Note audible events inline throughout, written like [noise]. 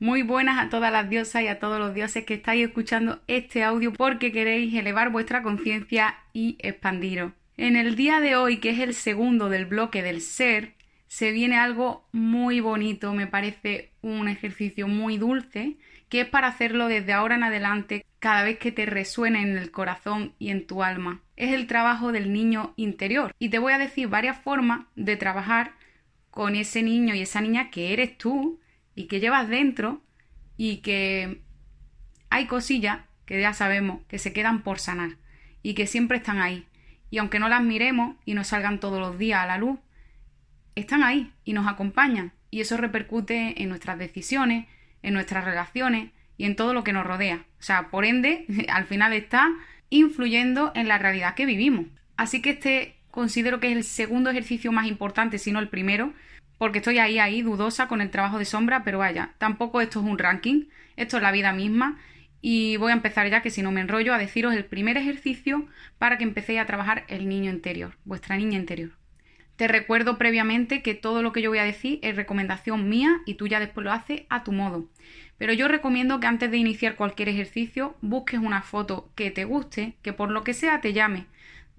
Muy buenas a todas las diosas y a todos los dioses que estáis escuchando este audio porque queréis elevar vuestra conciencia y expandiros. En el día de hoy, que es el segundo del bloque del ser, se viene algo muy bonito, me parece un ejercicio muy dulce, que es para hacerlo desde ahora en adelante cada vez que te resuene en el corazón y en tu alma. Es el trabajo del niño interior. Y te voy a decir varias formas de trabajar con ese niño y esa niña que eres tú y que llevas dentro y que hay cosillas que ya sabemos que se quedan por sanar y que siempre están ahí. Y aunque no las miremos y nos salgan todos los días a la luz, están ahí y nos acompañan. Y eso repercute en nuestras decisiones, en nuestras relaciones y en todo lo que nos rodea. O sea, por ende, [laughs] al final está influyendo en la realidad que vivimos. Así que este considero que es el segundo ejercicio más importante, si no el primero, porque estoy ahí, ahí, dudosa con el trabajo de sombra, pero vaya, tampoco esto es un ranking, esto es la vida misma. Y voy a empezar ya, que si no me enrollo, a deciros el primer ejercicio para que empecéis a trabajar el niño interior, vuestra niña interior. Te recuerdo previamente que todo lo que yo voy a decir es recomendación mía y tú ya después lo haces a tu modo. Pero yo recomiendo que antes de iniciar cualquier ejercicio busques una foto que te guste, que por lo que sea te llame,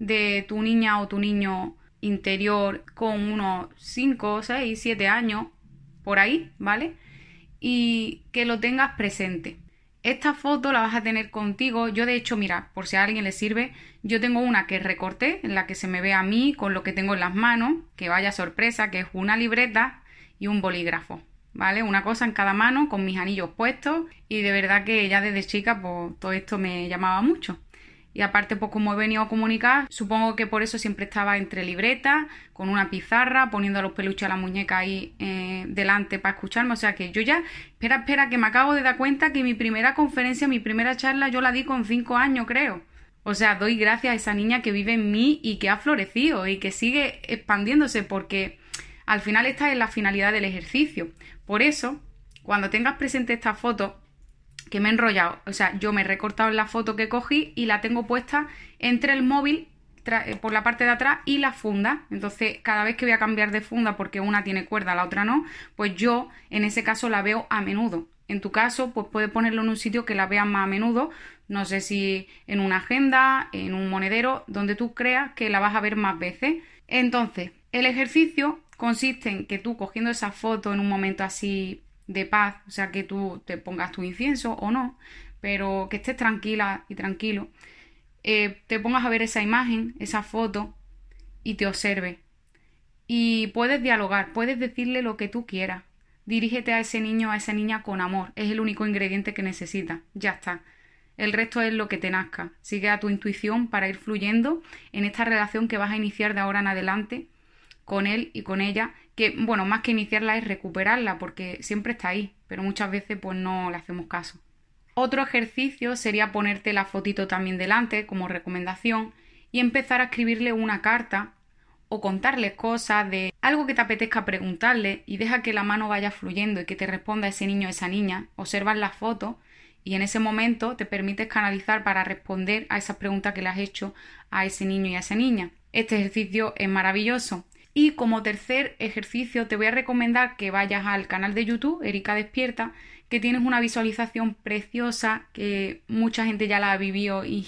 de tu niña o tu niño interior con unos 5, 6, 7 años, por ahí, ¿vale? Y que lo tengas presente. Esta foto la vas a tener contigo. Yo, de hecho, mira, por si a alguien le sirve, yo tengo una que recorté, en la que se me ve a mí con lo que tengo en las manos, que vaya sorpresa, que es una libreta y un bolígrafo, ¿vale? Una cosa en cada mano, con mis anillos puestos, y de verdad que ya desde chica, pues todo esto me llamaba mucho. Y aparte, pues como he venido a comunicar, supongo que por eso siempre estaba entre libretas, con una pizarra, poniendo los peluches a la muñeca ahí eh, delante para escucharme. O sea que yo ya, espera, espera, que me acabo de dar cuenta que mi primera conferencia, mi primera charla, yo la di con cinco años, creo. O sea, doy gracias a esa niña que vive en mí y que ha florecido y que sigue expandiéndose porque al final esta es la finalidad del ejercicio. Por eso, cuando tengas presente esta foto, que me he enrollado. O sea, yo me he recortado la foto que cogí y la tengo puesta entre el móvil eh, por la parte de atrás y la funda. Entonces, cada vez que voy a cambiar de funda porque una tiene cuerda, la otra no, pues yo en ese caso la veo a menudo. En tu caso, pues puedes ponerlo en un sitio que la veas más a menudo. No sé si en una agenda, en un monedero, donde tú creas que la vas a ver más veces. Entonces, el ejercicio consiste en que tú cogiendo esa foto en un momento así de paz, o sea, que tú te pongas tu incienso o no, pero que estés tranquila y tranquilo, eh, te pongas a ver esa imagen, esa foto y te observe. Y puedes dialogar, puedes decirle lo que tú quieras. Dirígete a ese niño, a esa niña con amor. Es el único ingrediente que necesitas. Ya está. El resto es lo que te nazca. Sigue a tu intuición para ir fluyendo en esta relación que vas a iniciar de ahora en adelante con él y con ella, que bueno, más que iniciarla es recuperarla porque siempre está ahí, pero muchas veces pues no le hacemos caso. Otro ejercicio sería ponerte la fotito también delante como recomendación y empezar a escribirle una carta o contarle cosas de algo que te apetezca preguntarle y deja que la mano vaya fluyendo y que te responda ese niño o esa niña. Observas la foto y en ese momento te permites canalizar para responder a esas preguntas que le has hecho a ese niño y a esa niña. Este ejercicio es maravilloso y como tercer ejercicio te voy a recomendar que vayas al canal de YouTube, Erika Despierta, que tienes una visualización preciosa que mucha gente ya la ha vivido y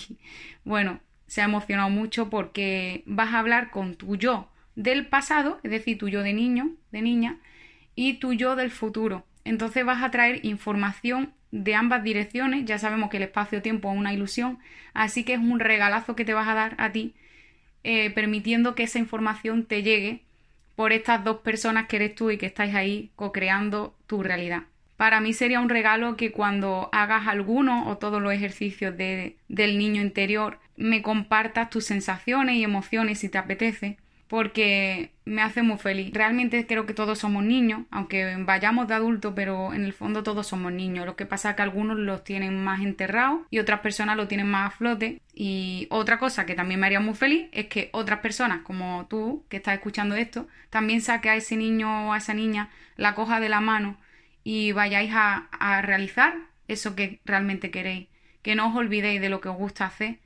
bueno, se ha emocionado mucho porque vas a hablar con tu yo del pasado, es decir, tu yo de niño, de niña, y tu yo del futuro. Entonces vas a traer información de ambas direcciones, ya sabemos que el espacio-tiempo es una ilusión, así que es un regalazo que te vas a dar a ti eh, permitiendo que esa información te llegue por estas dos personas que eres tú y que estáis ahí co-creando tu realidad. Para mí sería un regalo que cuando hagas alguno o todos los ejercicios de, del niño interior me compartas tus sensaciones y emociones si te apetece, porque me hace muy feliz. Realmente creo que todos somos niños, aunque vayamos de adultos, pero en el fondo todos somos niños. Lo que pasa es que algunos los tienen más enterrados y otras personas lo tienen más a flote. Y otra cosa que también me haría muy feliz es que otras personas, como tú, que estás escuchando esto, también saque a ese niño o a esa niña, la coja de la mano y vayáis a, a realizar eso que realmente queréis. Que no os olvidéis de lo que os gusta hacer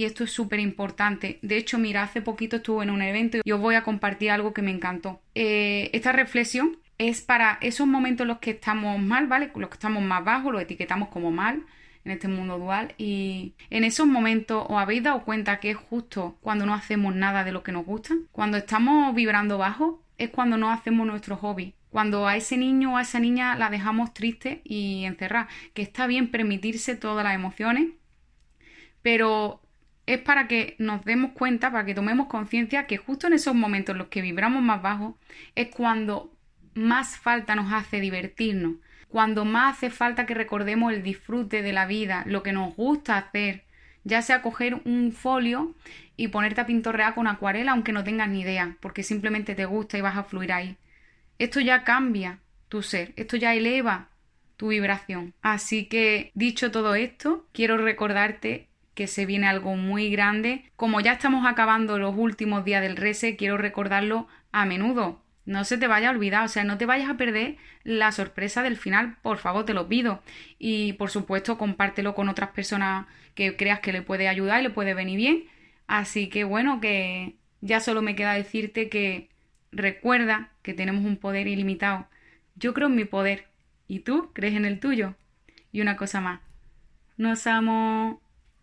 y esto es súper importante. De hecho, mira, hace poquito estuve en un evento y os voy a compartir algo que me encantó. Eh, esta reflexión es para esos momentos en los que estamos mal, ¿vale? Los que estamos más bajos, los etiquetamos como mal en este mundo dual y en esos momentos os habéis dado cuenta que es justo cuando no hacemos nada de lo que nos gusta, cuando estamos vibrando bajo es cuando no hacemos nuestro hobby, cuando a ese niño o a esa niña la dejamos triste y encerrada, que está bien permitirse todas las emociones, pero es para que nos demos cuenta, para que tomemos conciencia que justo en esos momentos en los que vibramos más bajo es cuando más falta nos hace divertirnos, cuando más hace falta que recordemos el disfrute de la vida, lo que nos gusta hacer, ya sea coger un folio y ponerte a pintorrear con acuarela aunque no tengas ni idea, porque simplemente te gusta y vas a fluir ahí. Esto ya cambia tu ser, esto ya eleva tu vibración. Así que, dicho todo esto, quiero recordarte que se viene algo muy grande. Como ya estamos acabando los últimos días del rese, quiero recordarlo a menudo. No se te vaya a olvidar, o sea, no te vayas a perder la sorpresa del final, por favor, te lo pido. Y por supuesto, compártelo con otras personas que creas que le puede ayudar y le puede venir bien. Así que bueno, que ya solo me queda decirte que recuerda que tenemos un poder ilimitado. Yo creo en mi poder y tú crees en el tuyo. Y una cosa más, nos amo.